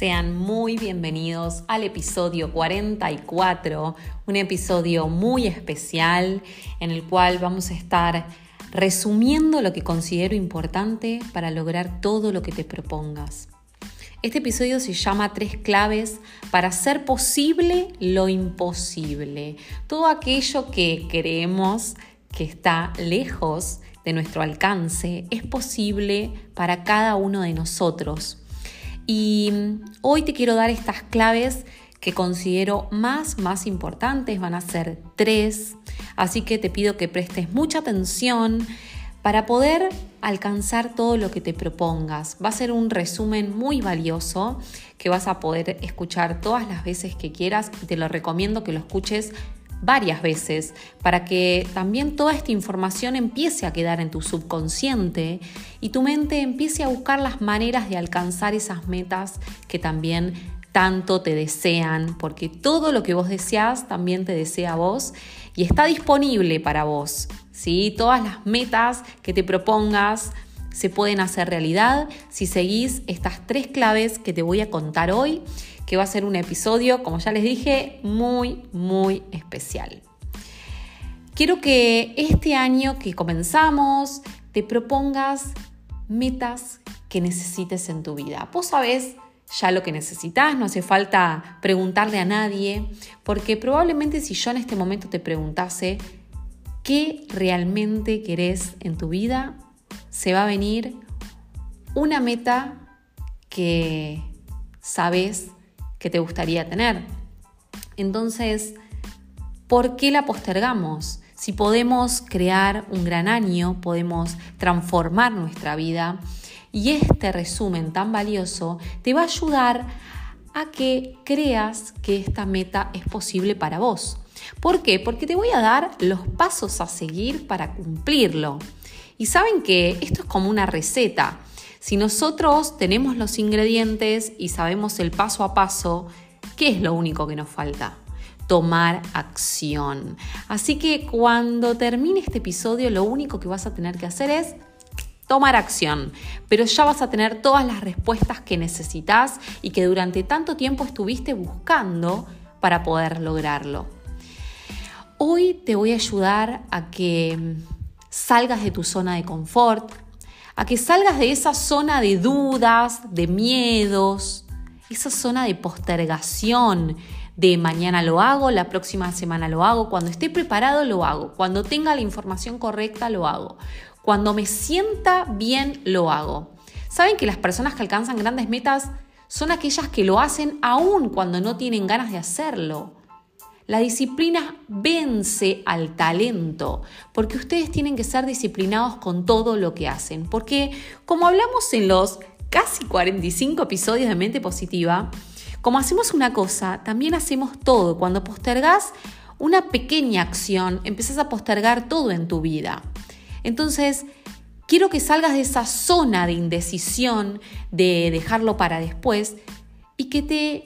Sean muy bienvenidos al episodio 44, un episodio muy especial en el cual vamos a estar resumiendo lo que considero importante para lograr todo lo que te propongas. Este episodio se llama Tres claves para hacer posible lo imposible. Todo aquello que creemos que está lejos de nuestro alcance es posible para cada uno de nosotros y hoy te quiero dar estas claves que considero más, más importantes. Van a ser tres. Así que te pido que prestes mucha atención para poder alcanzar todo lo que te propongas. Va a ser un resumen muy valioso que vas a poder escuchar todas las veces que quieras y te lo recomiendo que lo escuches varias veces para que también toda esta información empiece a quedar en tu subconsciente y tu mente empiece a buscar las maneras de alcanzar esas metas que también tanto te desean, porque todo lo que vos deseas también te desea a vos y está disponible para vos. ¿sí? Todas las metas que te propongas se pueden hacer realidad si seguís estas tres claves que te voy a contar hoy que va a ser un episodio, como ya les dije, muy, muy especial. Quiero que este año que comenzamos te propongas metas que necesites en tu vida. Vos sabés ya lo que necesitas, no hace falta preguntarle a nadie, porque probablemente si yo en este momento te preguntase qué realmente querés en tu vida, se va a venir una meta que sabes que te gustaría tener. Entonces, ¿por qué la postergamos? Si podemos crear un gran año, podemos transformar nuestra vida y este resumen tan valioso te va a ayudar a que creas que esta meta es posible para vos. ¿Por qué? Porque te voy a dar los pasos a seguir para cumplirlo. Y saben que esto es como una receta. Si nosotros tenemos los ingredientes y sabemos el paso a paso, ¿qué es lo único que nos falta? tomar acción. Así que cuando termine este episodio, lo único que vas a tener que hacer es tomar acción, pero ya vas a tener todas las respuestas que necesitas y que durante tanto tiempo estuviste buscando para poder lograrlo. Hoy te voy a ayudar a que salgas de tu zona de confort, a que salgas de esa zona de dudas, de miedos, esa zona de postergación, de mañana lo hago, la próxima semana lo hago, cuando esté preparado lo hago, cuando tenga la información correcta lo hago, cuando me sienta bien lo hago. Saben que las personas que alcanzan grandes metas son aquellas que lo hacen aún cuando no tienen ganas de hacerlo. La disciplina vence al talento, porque ustedes tienen que ser disciplinados con todo lo que hacen, porque como hablamos en los casi 45 episodios de Mente Positiva, como hacemos una cosa, también hacemos todo. Cuando postergas una pequeña acción, empiezas a postergar todo en tu vida. Entonces, quiero que salgas de esa zona de indecisión, de dejarlo para después, y que te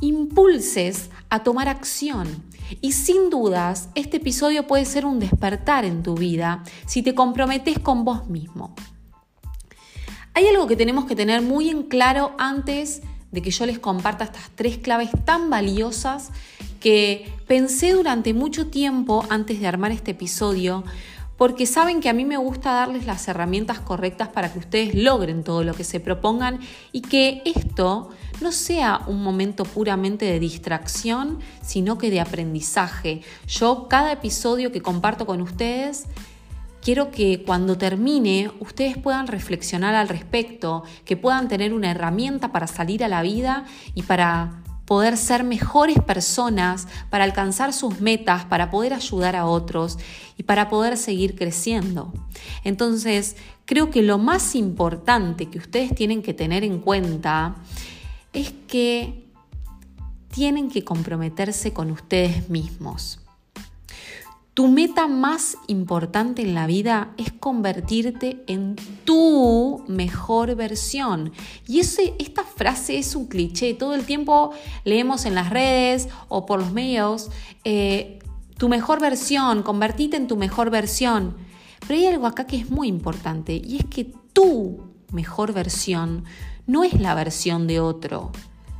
impulses a tomar acción. Y sin dudas, este episodio puede ser un despertar en tu vida si te comprometes con vos mismo. Hay algo que tenemos que tener muy en claro antes de que yo les comparta estas tres claves tan valiosas que pensé durante mucho tiempo antes de armar este episodio, porque saben que a mí me gusta darles las herramientas correctas para que ustedes logren todo lo que se propongan y que esto no sea un momento puramente de distracción, sino que de aprendizaje. Yo cada episodio que comparto con ustedes, quiero que cuando termine ustedes puedan reflexionar al respecto, que puedan tener una herramienta para salir a la vida y para poder ser mejores personas, para alcanzar sus metas, para poder ayudar a otros y para poder seguir creciendo. Entonces, creo que lo más importante que ustedes tienen que tener en cuenta es que tienen que comprometerse con ustedes mismos. Tu meta más importante en la vida es convertirte en tu mejor versión. Y esta frase es un cliché. Todo el tiempo leemos en las redes o por los medios, eh, tu mejor versión, convertite en tu mejor versión. Pero hay algo acá que es muy importante y es que tu mejor versión no es la versión de otro.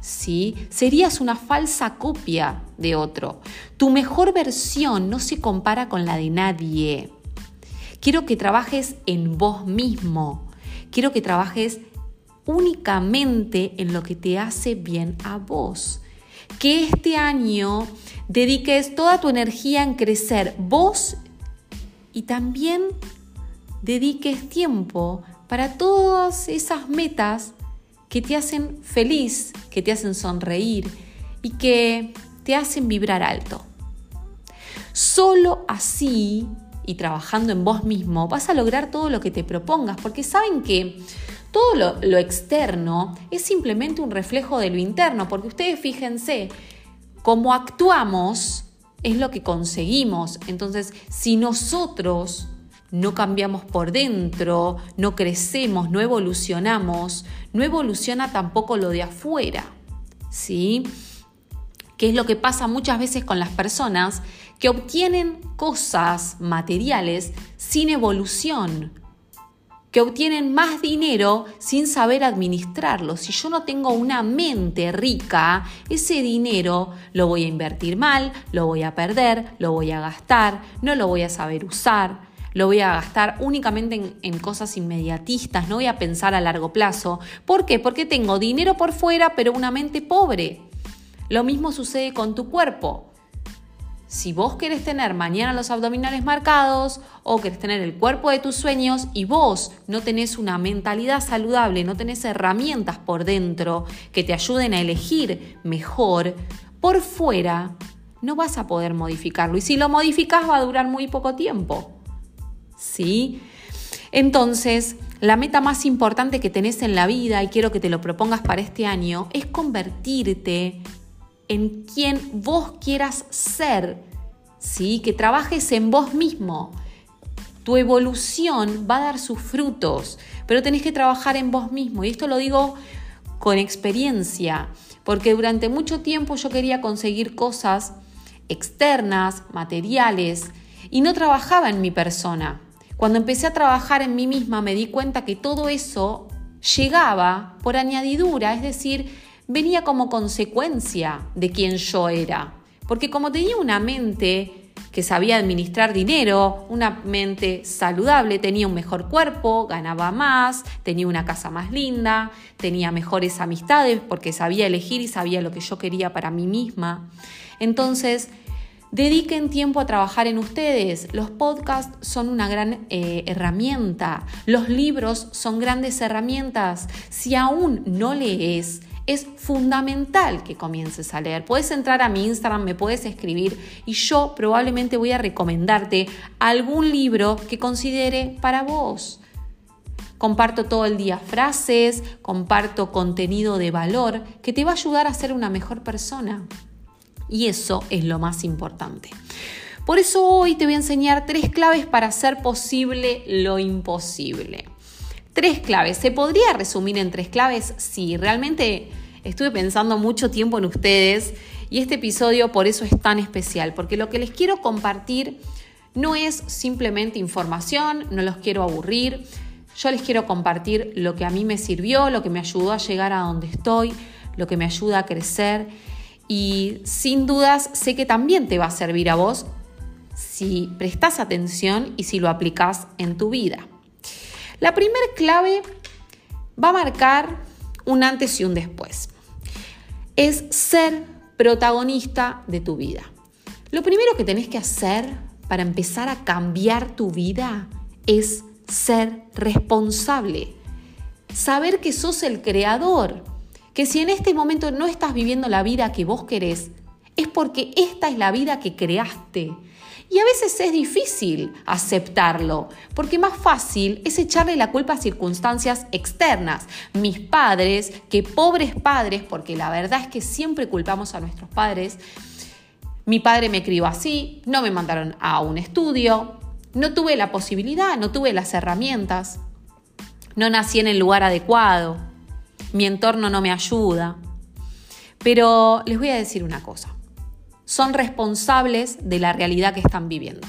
¿sí? Serías una falsa copia de otro. Tu mejor versión no se compara con la de nadie. Quiero que trabajes en vos mismo. Quiero que trabajes únicamente en lo que te hace bien a vos. Que este año dediques toda tu energía en crecer vos y también dediques tiempo para todas esas metas que te hacen feliz, que te hacen sonreír y que te hacen vibrar alto. Solo así y trabajando en vos mismo vas a lograr todo lo que te propongas, porque saben que todo lo, externo es simplemente un reflejo de lo interno, porque ustedes fíjense, cómo actuamos es lo que conseguimos. Entonces, si nosotros no cambiamos por dentro, no crecemos, no evolucionamos, no evoluciona tampoco lo de afuera. ¿Sí? Que es lo que pasa muchas veces con las personas que obtienen cosas materiales sin evolución, que obtienen más dinero sin saber administrarlo. Si yo no tengo una mente rica, ese dinero lo voy a invertir mal, lo voy a perder, lo voy a gastar, no lo voy a saber usar lo voy a gastar únicamente en, cosas inmediatistas, no voy a pensar a largo plazo. ¿Por qué? Porque tengo dinero por fuera, pero una mente pobre. Lo mismo sucede con tu cuerpo. Si vos querés tener mañana los abdominales marcados o querés tener el cuerpo de tus sueños y vos no tenés una mentalidad saludable, no tenés herramientas por dentro que te ayuden a elegir mejor, por fuera no vas a poder modificarlo. Y si lo modificas va a durar muy poco tiempo. ¿Sí? Entonces, la meta más importante que tenés en la vida, y quiero que te lo propongas para este año, es convertirte en quien vos quieras ser, ¿sí? Que trabajes en vos mismo. Tu evolución va a dar sus frutos, pero tenés que trabajar en vos mismo. Y esto lo digo con experiencia, porque durante mucho tiempo yo quería conseguir cosas externas, materiales, y no trabajaba en mi persona. Cuando empecé a trabajar en mí misma me di cuenta que todo eso llegaba por añadidura, es decir, venía como consecuencia de quien yo era. Porque como tenía una mente que sabía administrar dinero, una mente saludable, tenía un mejor cuerpo, ganaba más, tenía una casa más linda, tenía mejores amistades porque sabía elegir y sabía lo que yo quería para mí misma. Entonces, Dediquen tiempo a trabajar en ustedes. Los podcasts son una gran eh, herramienta. Los libros son grandes herramientas. Si aún no lees, es fundamental que comiences a leer. Puedes entrar a mi Instagram, me puedes escribir y yo probablemente voy a recomendarte algún libro que considere para vos. Comparto todo el día frases, comparto contenido de valor que te va a ayudar a ser una mejor persona. Y eso es lo más importante. Por eso hoy te voy a enseñar tres claves para hacer posible lo imposible. Tres claves. ¿Se podría resumir en tres claves? Sí, realmente estuve pensando mucho tiempo en ustedes y este episodio por eso es tan especial, porque lo que les quiero compartir no es simplemente información, no los quiero aburrir, yo les quiero compartir lo que a mí me sirvió, lo que me ayudó a llegar a donde estoy, lo que me ayuda a crecer y sin dudas sé que también te va a servir a vos si prestas atención y si lo aplicas en tu vida. La primera clave va a marcar un antes y un después. Es ser protagonista de tu vida. Lo primero que tenés que hacer para empezar a cambiar tu vida es ser responsable. Saber que sos el creador que si en este momento no estás viviendo la vida que vos querés, es porque esta es la vida que creaste. Y a veces es difícil aceptarlo, porque más fácil es echarle la culpa a circunstancias externas. Mis padres, que pobres padres, porque la verdad es que siempre culpamos a nuestros padres, mi padre me crió así, no me mandaron a un estudio, no tuve la posibilidad, no tuve las herramientas, no nací en el lugar adecuado, mi entorno no me ayuda. Pero les voy a decir una cosa son responsables de la realidad que están viviendo.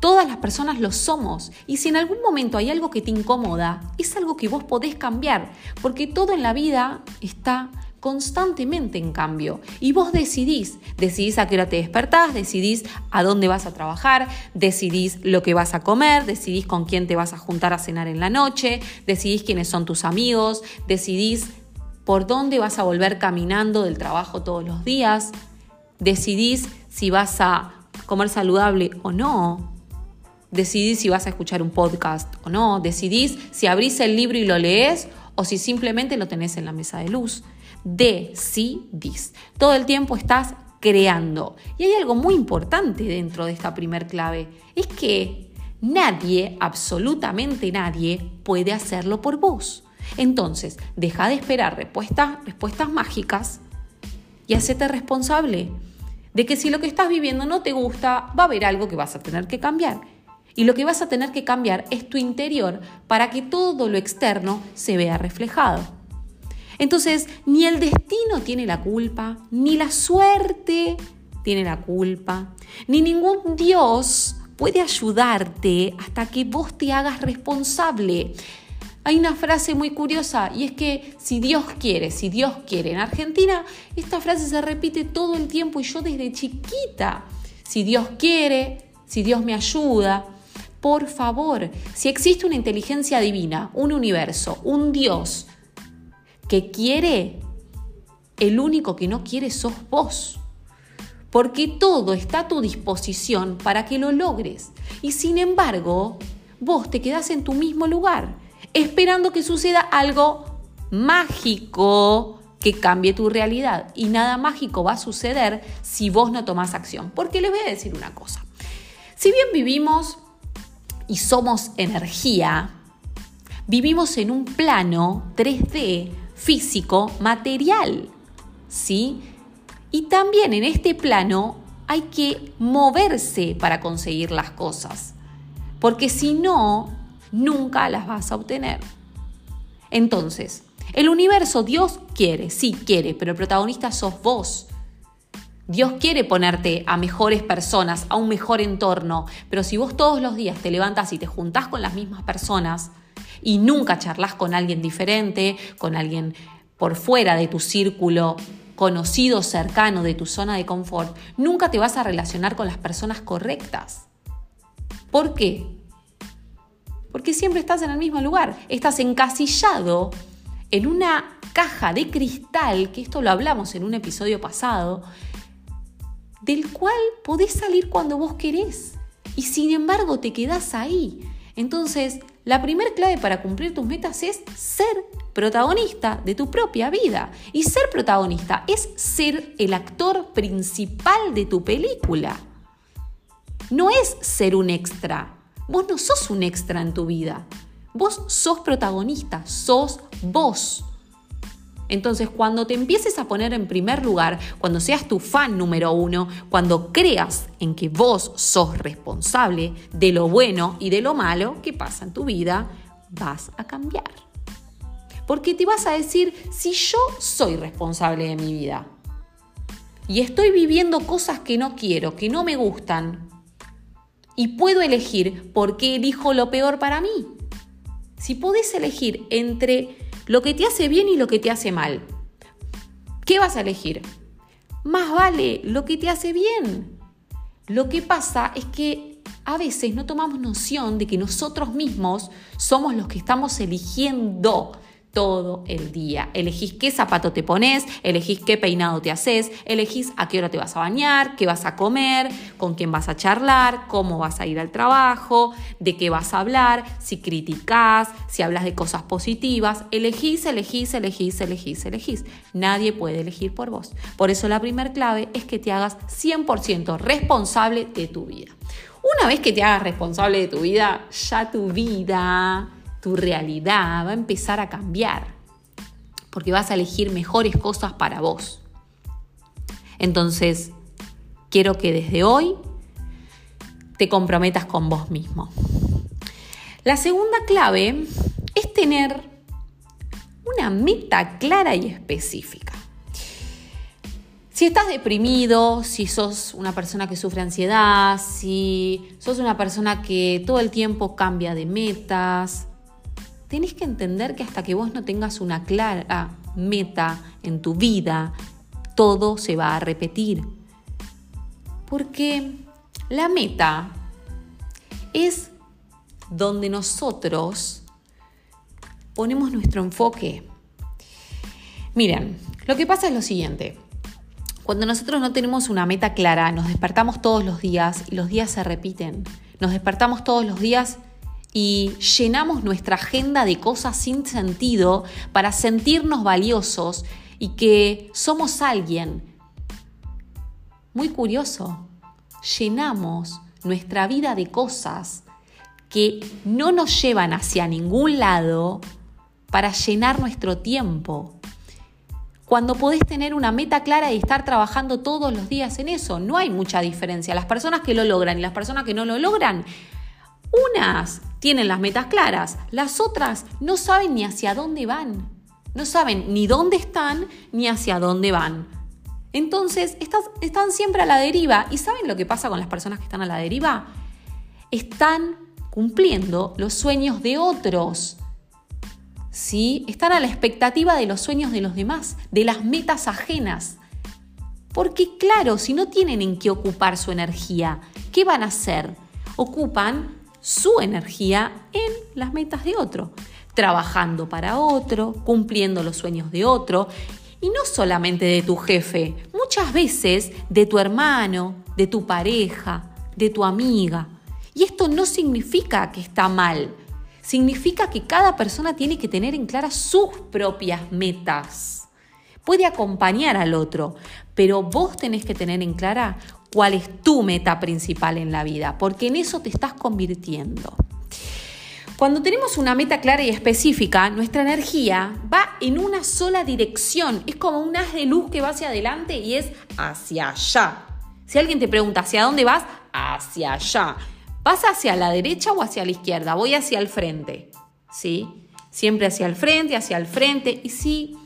Todas las personas lo somos y si en algún momento hay algo que te incomoda, es algo que vos podés cambiar, porque todo en la vida está constantemente en cambio y vos decidís, decidís a qué hora te despertás, decidís a dónde vas a trabajar, decidís lo que vas a comer, decidís con quién te vas a juntar a cenar en la noche, decidís quiénes son tus amigos, decidís por dónde vas a volver caminando del trabajo todos los días, decidís si vas a comer saludable o no, decidís si vas a escuchar un podcast o no, decidís si abrís el libro y lo lees o si simplemente lo tenés en la mesa de luz. Decidís. Todo el tiempo estás creando. Y hay algo muy importante dentro de esta primer clave, es que nadie, absolutamente nadie, puede hacerlo por vos. Entonces, deja de esperar respuestas, respuestas mágicas y hacete responsable de que si lo que estás viviendo no te gusta, va a haber algo que vas a tener que cambiar. Y lo que vas a tener que cambiar es tu interior para que todo lo externo se vea reflejado. Entonces, ni el destino tiene la culpa, ni la suerte tiene la culpa, ni ningún Dios puede ayudarte hasta que vos te hagas responsable. Hay una frase muy curiosa y es que si Dios quiere, si Dios quiere. En Argentina esta frase se repite todo el tiempo y yo desde chiquita, si Dios quiere, si Dios me ayuda, por favor, si existe una inteligencia divina, un universo, un Dios que quiere, el único que no quiere sos vos. Porque todo está a tu disposición para que lo logres. Y sin embargo, vos te quedás en tu mismo lugar esperando que suceda algo mágico que cambie tu realidad. Y nada mágico va a suceder si vos no tomás acción. Porque les voy a decir una cosa. Si bien vivimos y somos energía, vivimos en un plano 3D físico, material. ¿Sí? Y también en este plano hay que moverse para conseguir las cosas. Porque si no, nunca las vas a obtener. Entonces, el universo, Dios quiere, sí quiere, pero el protagonista sos vos. Dios quiere ponerte a mejores personas, a un mejor entorno, pero si vos todos los días te levantas y te juntás con las mismas personas y nunca charlas con alguien diferente, con alguien por fuera de tu círculo conocido, cercano, de tu zona de confort, nunca te vas a relacionar con las personas correctas. ¿Por qué? porque siempre estás en el mismo lugar, estás encasillado en una caja de cristal, que esto lo hablamos en un episodio pasado, del cual podés salir cuando vos querés y sin embargo te quedás ahí. Entonces, la primera clave para cumplir tus metas es ser protagonista de tu propia vida. Y ser protagonista es ser el actor principal de tu película. No es ser un extra, Vos no sos un extra en tu vida. Vos sos protagonista, sos vos. Entonces, cuando te empieces a poner en primer lugar, cuando seas tu fan número uno, cuando creas en que vos sos responsable de lo bueno y de lo malo que pasa en tu vida, vas a cambiar. Porque te vas a decir, si yo soy responsable de mi vida y estoy viviendo cosas que no quiero, que no me gustan, y puedo elegir por qué elijo lo peor para mí. Si podés elegir entre lo que te hace bien y lo que te hace mal, ¿qué vas a elegir? Más vale lo que te hace bien. Lo que pasa es que a veces no tomamos noción de que nosotros mismos somos los que estamos eligiendo todo el día. Elegís qué zapato te pones, elegís qué peinado te haces, elegís a qué hora te vas a bañar, qué vas a comer, con quién vas a charlar, cómo vas a ir al trabajo, de qué vas a hablar, si criticás, si hablas de cosas positivas. Elegís, elegís, elegís, elegís, elegís. Nadie puede elegir por vos. Por eso la primera clave es que te hagas 100% responsable de tu vida. Una vez que te hagas responsable de tu vida, ya tu vida tu realidad va a empezar a cambiar, porque vas a elegir mejores cosas para vos. Entonces, quiero que desde hoy te comprometas con vos mismo. La segunda clave es tener una meta clara y específica. Si estás deprimido, si sos una persona que sufre ansiedad, si sos una persona que todo el tiempo cambia de metas, tenés que entender que hasta que vos no tengas una clara meta en tu vida, todo se va a repetir. Porque la meta es donde nosotros ponemos nuestro enfoque. Miren, lo que pasa es lo siguiente. Cuando nosotros no tenemos una meta clara, nos despertamos todos los días y los días se repiten. Nos despertamos todos los días y llenamos nuestra agenda de cosas sin sentido para sentirnos valiosos y que somos alguien. Muy curioso, llenamos nuestra vida de cosas que no nos llevan hacia ningún lado para llenar nuestro tiempo. Cuando podés tener una meta clara y estar trabajando todos los días en eso, no hay mucha diferencia. Las personas que lo logran y las personas que no lo logran, unas tienen las metas claras, las otras no saben ni hacia dónde van. No saben ni dónde están ni hacia dónde van. Entonces están siempre a la deriva. ¿Y saben lo que pasa con las personas que están a la deriva? Están cumpliendo los sueños de otros. ¿Sí? Están a la expectativa de los sueños de los demás, de las metas ajenas. Porque claro, si no tienen en qué ocupar su energía, ¿qué van a hacer? Ocupan su energía en las metas de otro, trabajando para otro, cumpliendo los sueños de otro, y no solamente de tu jefe, muchas veces de tu hermano, de tu pareja, de tu amiga. Y esto no significa que está mal, significa que cada persona tiene que tener en clara sus propias metas. Puede acompañar al otro, pero vos tenés que tener en clara cuál es tu meta principal en la vida, porque en eso te estás convirtiendo. Cuando tenemos una meta clara y específica, nuestra energía va en una sola dirección. Es como un haz de luz que va hacia adelante y es hacia allá. Si alguien te pregunta hacia dónde vas, hacia allá. ¿Vas hacia la derecha o hacia la izquierda? Voy hacia el frente. ¿Sí? Siempre hacia el frente, hacia el frente. Y si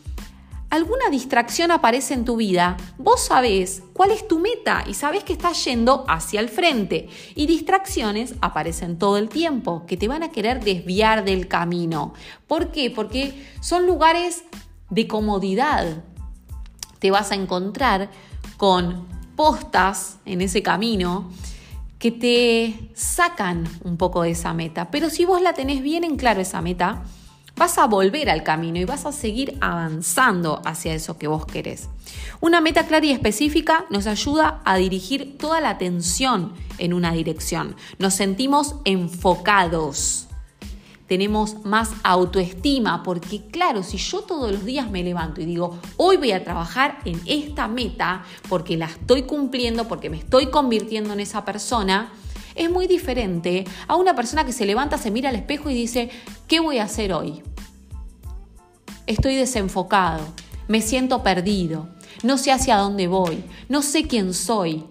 alguna distracción aparece en tu vida, vos sabés cuál es tu meta y sabés que estás yendo hacia el frente. Y distracciones aparecen todo el tiempo, que te van a querer desviar del camino. ¿Por qué? Porque son lugares de comodidad. Te vas a encontrar con postas en ese camino que te sacan un poco de esa meta. Pero si vos la tenés bien en claro esa meta, vas a volver al camino y vas a seguir avanzando hacia eso que vos querés. Una meta clara y específica nos ayuda a dirigir toda la atención en una dirección. Nos sentimos enfocados. Tenemos más autoestima porque claro, si yo todos los días me levanto y digo, hoy voy a trabajar en esta meta porque la estoy cumpliendo, porque me estoy convirtiendo en esa persona, es muy diferente a una persona que se levanta, se mira al espejo y dice, ¿qué voy a hacer hoy? Estoy desenfocado, me siento perdido, no sé hacia dónde voy, no sé quién soy.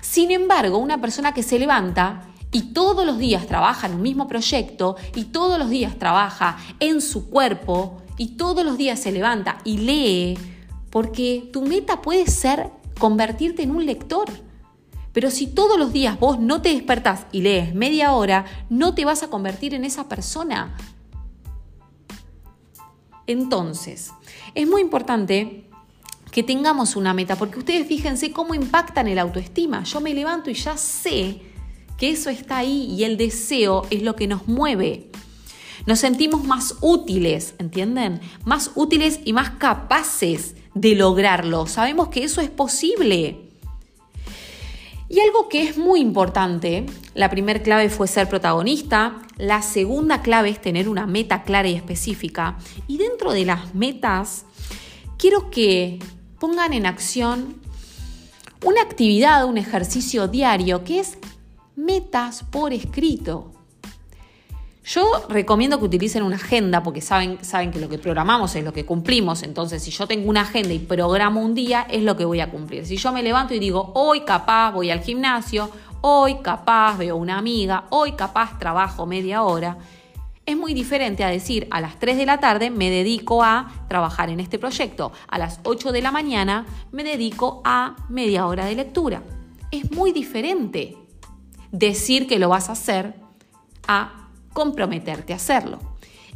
Sin embargo, una persona que se levanta y todos los días trabaja en un mismo proyecto y todos los días trabaja en su cuerpo y todos los días se levanta y lee, porque tu meta puede ser convertirte en un lector. Pero si todos los días vos no te despertás y lees media hora, no te vas a convertir en esa persona. Entonces, es muy importante que tengamos una meta, porque ustedes fíjense cómo impactan el autoestima. Yo me levanto y ya sé que eso está ahí y el deseo es lo que nos mueve. Nos sentimos más útiles, ¿entienden? Más útiles y más capaces de lograrlo. Sabemos que eso es posible. Y algo que es muy importante, la primera clave fue ser protagonista, la segunda clave es tener una meta clara y específica. Y dentro de las metas, quiero que pongan en acción una actividad, un ejercicio diario que es metas por escrito. Yo recomiendo que utilicen una agenda porque saben, saben que lo que programamos es lo que cumplimos. Entonces, si yo tengo una agenda y programo un día, es lo que voy a cumplir. Si yo me levanto y digo, hoy capaz voy al gimnasio, hoy capaz veo una amiga, hoy capaz trabajo media hora, es muy diferente a decir a las 3 de la tarde me dedico a trabajar en este proyecto, a las 8 de la mañana me dedico a media hora de lectura. Es muy diferente decir que lo vas a hacer a comprometerte a hacerlo.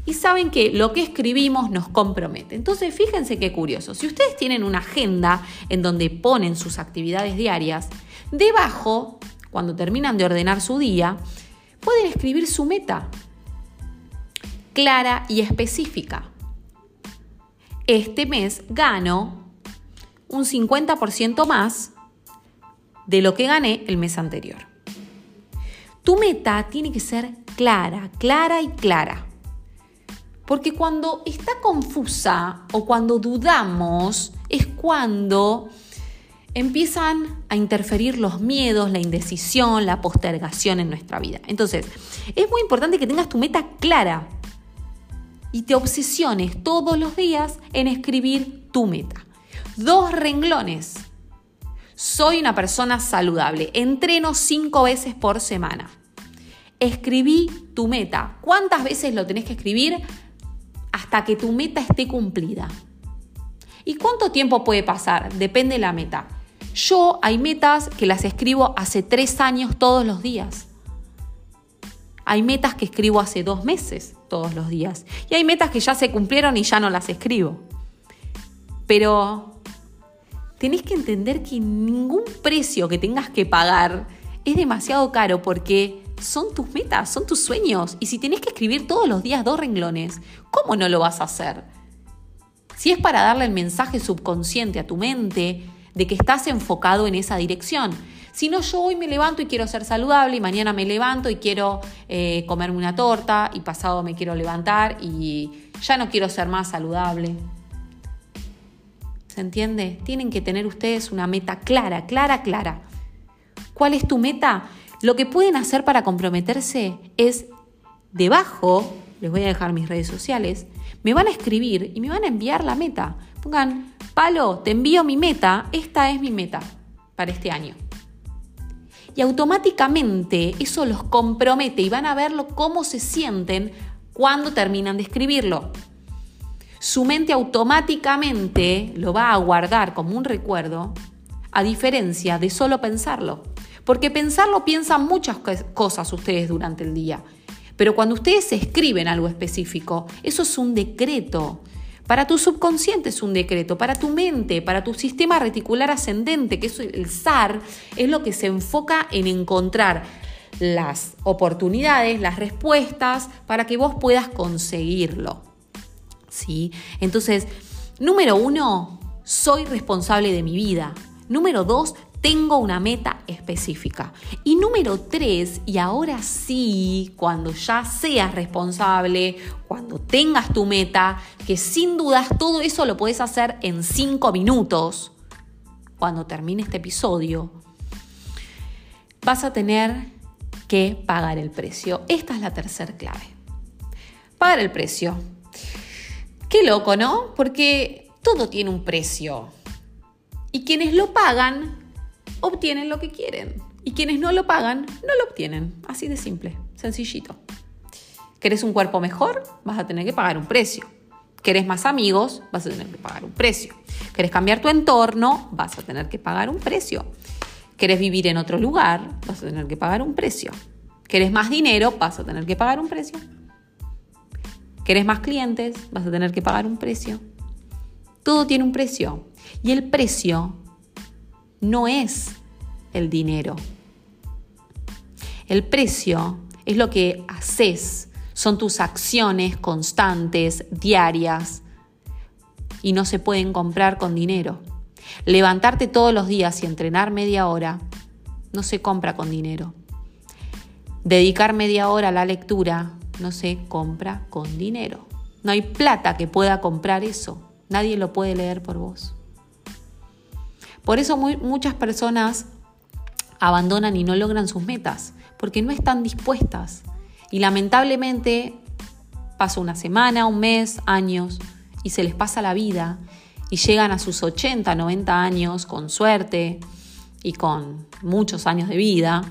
Y saben que lo que escribimos nos compromete. Entonces, fíjense qué curioso. Si ustedes tienen una agenda en donde ponen sus actividades diarias, debajo, cuando terminan de ordenar su día, pueden escribir su meta clara y específica. Este mes gano un 50% más de lo que gané el mes anterior. Tu meta tiene que ser clara, clara y clara. Porque cuando está confusa o cuando dudamos es cuando empiezan a interferir los miedos, la indecisión, la postergación en nuestra vida. Entonces, es muy importante que tengas tu meta clara y te obsesiones todos los días en escribir tu meta. Dos renglones. Soy una persona saludable. Entreno cinco veces por semana escribí tu meta. ¿Cuántas veces lo tenés que escribir? Hasta que tu meta esté cumplida. ¿Y cuánto tiempo puede pasar? Depende de la meta. Yo hay metas que las escribo hace tres años todos los días. Hay metas que escribo hace dos meses todos los días. Y hay metas que ya se cumplieron y ya no las escribo. Pero tenés que entender que ningún precio que tengas que pagar es demasiado caro porque son tus metas, son tus sueños. Y si tenés que escribir todos los días dos renglones, ¿cómo no lo vas a hacer? Si es para darle el mensaje subconsciente a tu mente de que estás enfocado en esa dirección. Si no, yo hoy me levanto y quiero ser saludable y mañana me levanto y quiero eh, comerme una torta y pasado me quiero levantar y ya no quiero ser más saludable. ¿Se entiende? Tienen que tener ustedes una meta clara, clara, clara. ¿Cuál es tu meta? Lo que pueden hacer para comprometerse es debajo, les voy a dejar mis redes sociales, me van a escribir y me van a enviar la meta. Pongan, Palo, te envío mi meta, esta es mi meta para este año. Y automáticamente eso los compromete y van a verlo cómo se sienten cuando terminan de escribirlo. Su mente automáticamente lo va a guardar como un recuerdo, a diferencia de solo pensarlo. Porque pensarlo piensan muchas cosas ustedes durante el día. Pero cuando ustedes escriben algo específico, eso es un decreto. Para tu subconsciente es un decreto, para tu mente, para tu sistema reticular ascendente, que es el SAR, es lo que se enfoca en encontrar las oportunidades, las respuestas para que vos puedas conseguirlo. ¿Sí? Entonces, número uno, soy responsable de mi vida. Número dos, tengo una meta específica. Y número tres, y ahora sí, cuando ya seas responsable, cuando tengas tu meta, que sin dudas todo eso lo puedes hacer en cinco minutos, cuando termine este episodio, vas a tener que pagar el precio. Esta es la tercera clave. Pagar el precio. Qué loco, ¿no? Porque todo tiene un precio. Y quienes lo pagan obtienen lo que quieren. Y quienes no lo pagan, no lo obtienen. Así de simple, sencillito. ¿Querés un cuerpo mejor? Vas a tener que pagar un precio. ¿Querés más amigos? Vas a tener que pagar un precio. ¿Querés cambiar tu entorno? Vas a tener que pagar un precio. ¿Querés vivir en otro lugar? Vas a tener que pagar un precio. ¿Querés más dinero? Vas a tener que pagar un precio. ¿Querés más clientes? Vas a tener que pagar un precio. Todo tiene un precio. Y el precio no es el dinero. El precio es lo que haces, Son tus acciones constantes, diarias, y no se pueden comprar con dinero. Levantarte todos los días y entrenar media hora no se compra con dinero. Dedicar media hora a la lectura no se compra con dinero. No hay plata que pueda comprar eso. Nadie lo puede leer por vos. Por eso muchas personas abandonan y no logran sus metas, porque no están dispuestas. Y lamentablemente pasa una semana, un mes, años, y se les pasa la vida y llegan a sus 80, 90 años con suerte y con muchos años de vida.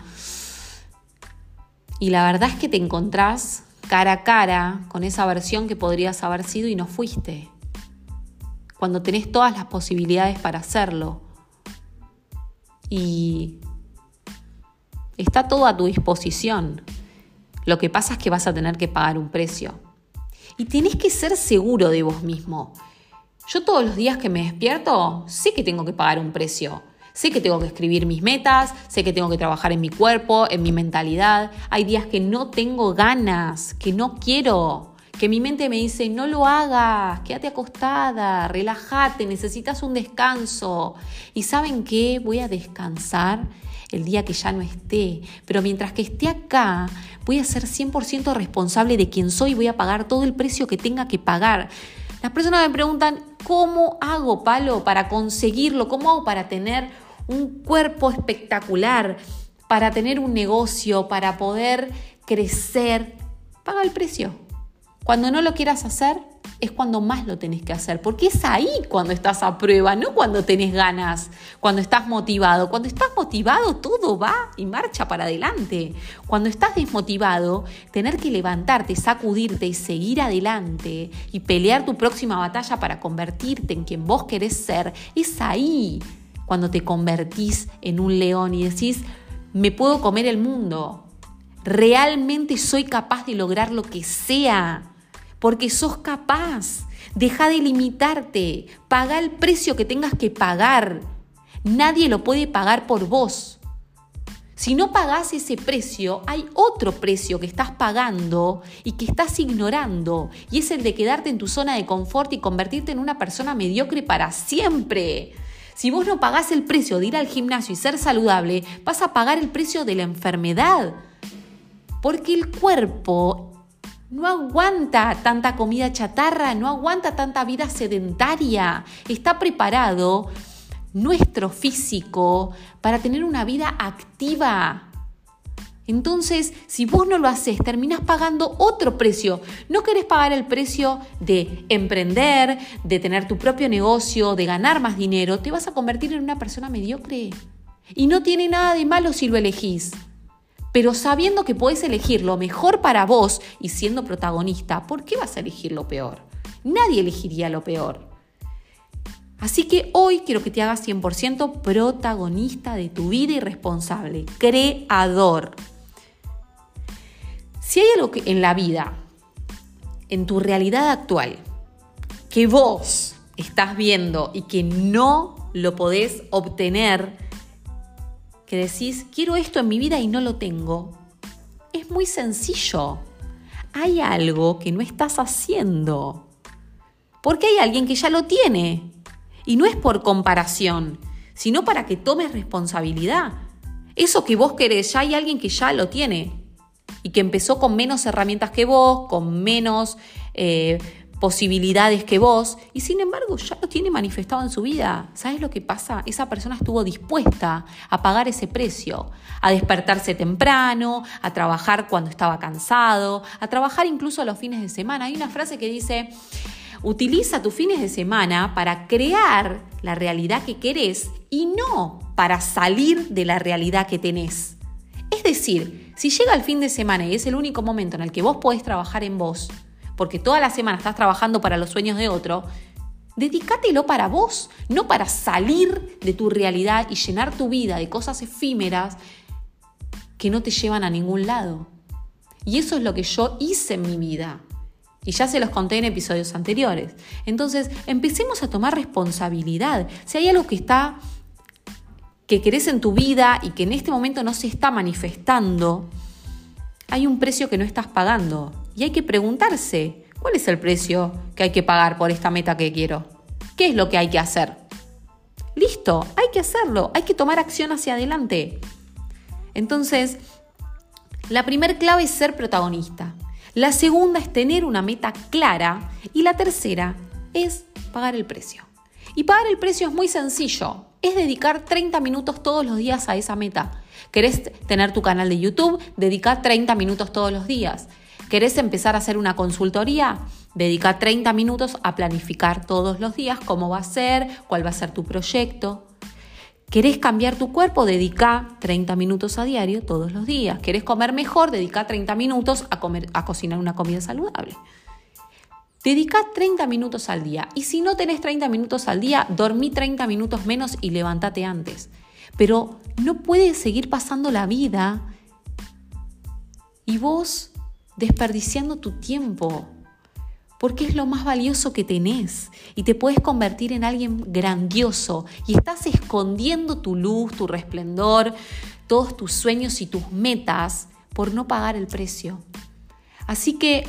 Y la verdad es que te encontrás cara a cara con esa versión que podrías haber sido y no fuiste. Cuando tenés todas las posibilidades para hacerlo. Y está todo a tu disposición. Lo que pasa es que vas a tener que pagar un precio. Y tenés que ser seguro de vos mismo. Yo todos los días que me despierto sé que tengo que pagar un precio. Sé que tengo que escribir mis metas, sé que tengo que trabajar en mi cuerpo, en mi mentalidad. Hay días que no tengo ganas, que no quiero, que mi mente me dice, no lo hagas, quédate acostada, relájate, necesitas un descanso. ¿Y saben qué? Voy a descansar el día que ya no esté. Pero mientras que esté acá, voy a ser 100% responsable de quién soy y voy a pagar todo el precio que tenga que pagar. Las personas me preguntan, ¿cómo hago, Palo, para conseguirlo? ¿Cómo hago para tener un cuerpo espectacular, para tener un negocio, para poder crecer, paga el precio. Cuando no lo quieras hacer, es cuando más lo tenés que hacer, porque es ahí cuando estás a prueba, no cuando tenés ganas, cuando estás motivado. Cuando estás motivado, todo va y marcha para adelante. Cuando estás desmotivado, tener que levantarte, sacudirte y seguir adelante y pelear tu próxima batalla para convertirte en quien vos querés ser, es ahí cuando te convertís en un león y decís, me puedo comer el mundo, realmente soy capaz de lograr lo que sea, porque sos capaz. Deja de limitarte, paga el precio que tengas que pagar. Nadie lo puede pagar por vos. Si no pagás ese precio, hay otro precio que estás pagando y que estás ignorando, y es el de quedarte en tu zona de confort y convertirte en una persona mediocre para siempre. Si vos no pagás el precio de ir al gimnasio y ser saludable, vas a pagar el precio de la enfermedad. Porque el cuerpo no aguanta tanta comida chatarra, no aguanta tanta vida sedentaria. Está preparado nuestro físico para tener una vida activa. Entonces, si vos no lo haces, terminás pagando otro precio. No querés pagar el precio de emprender, de tener tu propio negocio, de ganar más dinero, te vas a convertir en una persona mediocre. Y no tiene nada de malo si lo elegís. Pero sabiendo que podés elegir lo mejor para vos y siendo protagonista, ¿por qué vas a elegir lo peor? Nadie elegiría lo peor. Así que hoy quiero que te hagas 100% protagonista de tu vida y responsable, creador. Si hay algo que en la vida, en tu realidad actual, que vos estás viendo y que no lo podés obtener, que decís, quiero esto en mi vida y no lo tengo, es muy sencillo. Hay algo que no estás haciendo. Porque hay alguien que ya lo tiene. Y no es por comparación, sino para que tomes responsabilidad. Eso que vos querés, ya hay alguien que ya lo tiene y que empezó con menos herramientas que vos, con menos eh, posibilidades que vos, y sin embargo ya lo tiene manifestado en su vida. ¿Sabes lo que pasa? Esa persona estuvo dispuesta a pagar ese precio, a despertarse temprano, a trabajar cuando estaba cansado, a trabajar incluso los fines de semana. Hay una frase que dice, utiliza tus fines de semana para crear la realidad que querés y no para salir de la realidad que tenés. Es decir, si llega el fin de semana y es el único momento en el que vos podés trabajar en vos, porque toda la semana estás trabajando para los sueños de otro, dedícatelo para vos, no para salir de tu realidad y llenar tu vida de cosas efímeras que no te llevan a ningún lado. Y eso es lo que yo hice en mi vida. Y ya se los conté en episodios anteriores. Entonces, empecemos a tomar responsabilidad. Si hay algo que está que querés en tu vida y que en este momento no se está manifestando, hay un precio que no estás pagando Y hay que preguntarse, ¿cuál es el precio que hay que pagar por esta meta que quiero? ¿Qué es lo que hay que hacer? Listo, hay que hacerlo, hay que tomar acción hacia adelante. Entonces, la primer clave es ser protagonista. La segunda es tener una meta clara. Y la tercera es pagar el precio. Y pagar el precio es muy sencillo. Es dedicar 30 minutos todos los días a esa meta. ¿Querés tener tu canal de YouTube? Dedica 30 minutos todos los días. ¿Querés empezar a hacer una consultoría? Dedica 30 minutos a planificar todos los días cómo va a ser, cuál va a ser tu proyecto. ¿Querés cambiar tu cuerpo? Dedica 30 minutos a diario todos los días. ¿Querés comer mejor? Dedica 30 minutos a, comer, a cocinar una comida saludable. Dedica 30 minutos al día. Y si no tenés 30 minutos al día, dormí 30 minutos menos y levántate antes. Pero no puedes seguir pasando la vida y vos desperdiciando tu tiempo porque es lo más valioso que tenés y te puedes convertir en alguien grandioso y estás escondiendo tu luz, tu resplendor, todos tus sueños y tus metas por no pagar el precio. Así que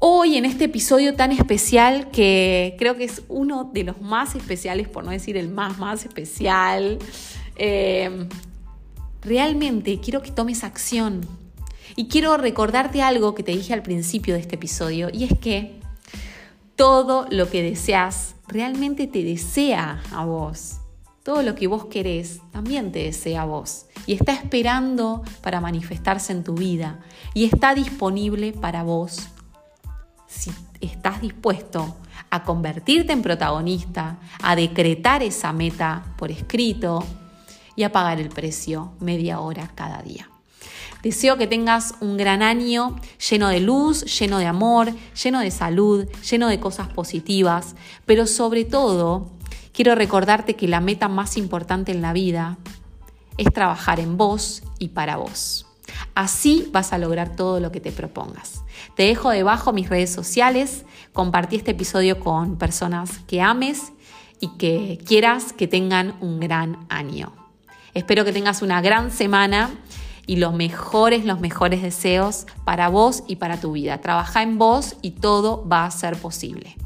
hoy en este episodio tan especial, que creo que es uno de los más especiales, por no decir el más, más especial, eh, realmente quiero que tomes acción. Y quiero recordarte algo que te dije al principio de este episodio, y es que todo lo que deseas realmente te desea a vos. Todo lo que vos querés también te desea a vos. Y está esperando para manifestarse en tu vida. Y está disponible para vos si estás dispuesto a convertirte en protagonista, a decretar esa meta por escrito y a pagar el precio media hora cada día. Deseo que tengas un gran año lleno de luz, lleno de amor, lleno de salud, lleno de cosas positivas, pero sobre todo quiero recordarte que la meta más importante en la vida es trabajar en vos y para vos. Así vas a lograr todo lo que te propongas. Te dejo debajo mis redes sociales, compartí este episodio con personas que ames y que quieras que tengan un gran año. Espero que tengas una gran semana y los mejores, los mejores deseos para vos y para tu vida. Trabaja en vos y todo va a ser posible.